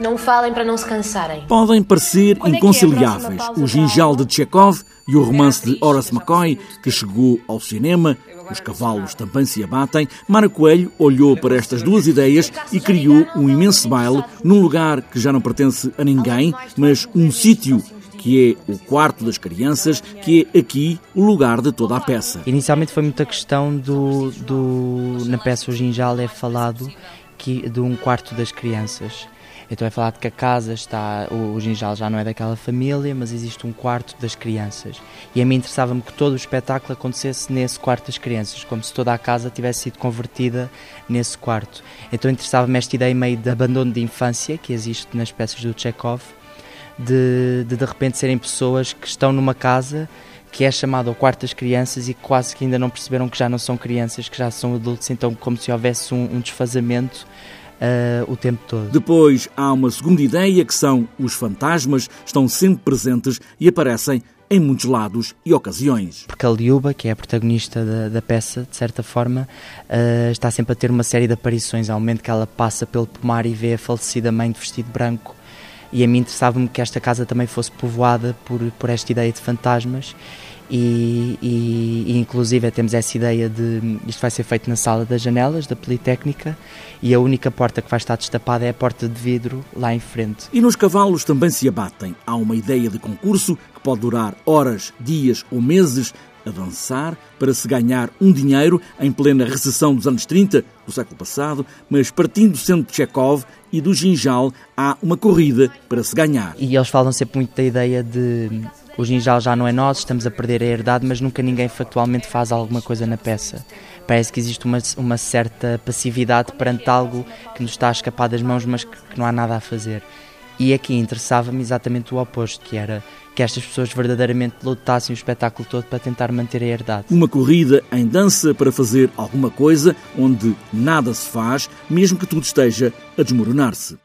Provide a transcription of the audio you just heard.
Não falem para não se cansarem. Podem parecer Quando é é inconciliáveis pausa o Ginjal de Chekhov e o romance de Horace McCoy, que chegou ao cinema. Os cavalos também se abatem. Mara Coelho olhou para estas duas ideias e criou um imenso baile num lugar que já não pertence a ninguém, mas um sítio que é o quarto das crianças, que é aqui o lugar de toda a peça. Inicialmente foi muita questão do, do na peça O Ginjal é falado que, de um quarto das crianças. Então é falado que a casa está, o, o Ginjal já não é daquela família, mas existe um quarto das crianças. E a mim interessava-me que todo o espetáculo acontecesse nesse quarto das crianças, como se toda a casa tivesse sido convertida nesse quarto. Então interessava-me esta ideia meio de abandono de infância que existe nas peças do Chekhov, de, de de repente serem pessoas que estão numa casa que é chamado ao quarto das crianças e quase que ainda não perceberam que já não são crianças, que já são adultos, então como se houvesse um, um desfazamento ah, o tempo todo. Depois há uma segunda ideia que são os fantasmas estão sempre presentes e aparecem em muitos lados e ocasiões. Porque a Liuba, que é a protagonista da, da peça, de certa forma, ah, está sempre a ter uma série de aparições. Ao momento que ela passa pelo pomar e vê a falecida mãe de vestido branco, e a mim interessava-me que esta casa também fosse povoada por, por esta ideia de fantasmas. E, e, e inclusive temos essa ideia de isto vai ser feito na sala das janelas da Politécnica e a única porta que vai estar destapada é a porta de vidro lá em frente. E nos cavalos também se abatem. Há uma ideia de concurso que pode durar horas, dias ou meses a dançar para se ganhar um dinheiro em plena recessão dos anos 30 do século passado, mas partindo sendo de Chekhov e do Ginjal, há uma corrida para se ganhar. E eles falam sempre muito da ideia de o ginjal já não é nosso, estamos a perder a herdade, mas nunca ninguém factualmente faz alguma coisa na peça. Parece que existe uma, uma certa passividade perante algo que nos está a escapar das mãos, mas que, que não há nada a fazer. E aqui interessava-me exatamente o oposto, que era que estas pessoas verdadeiramente lutassem o espetáculo todo para tentar manter a herdade. Uma corrida em dança para fazer alguma coisa onde nada se faz, mesmo que tudo esteja a desmoronar-se.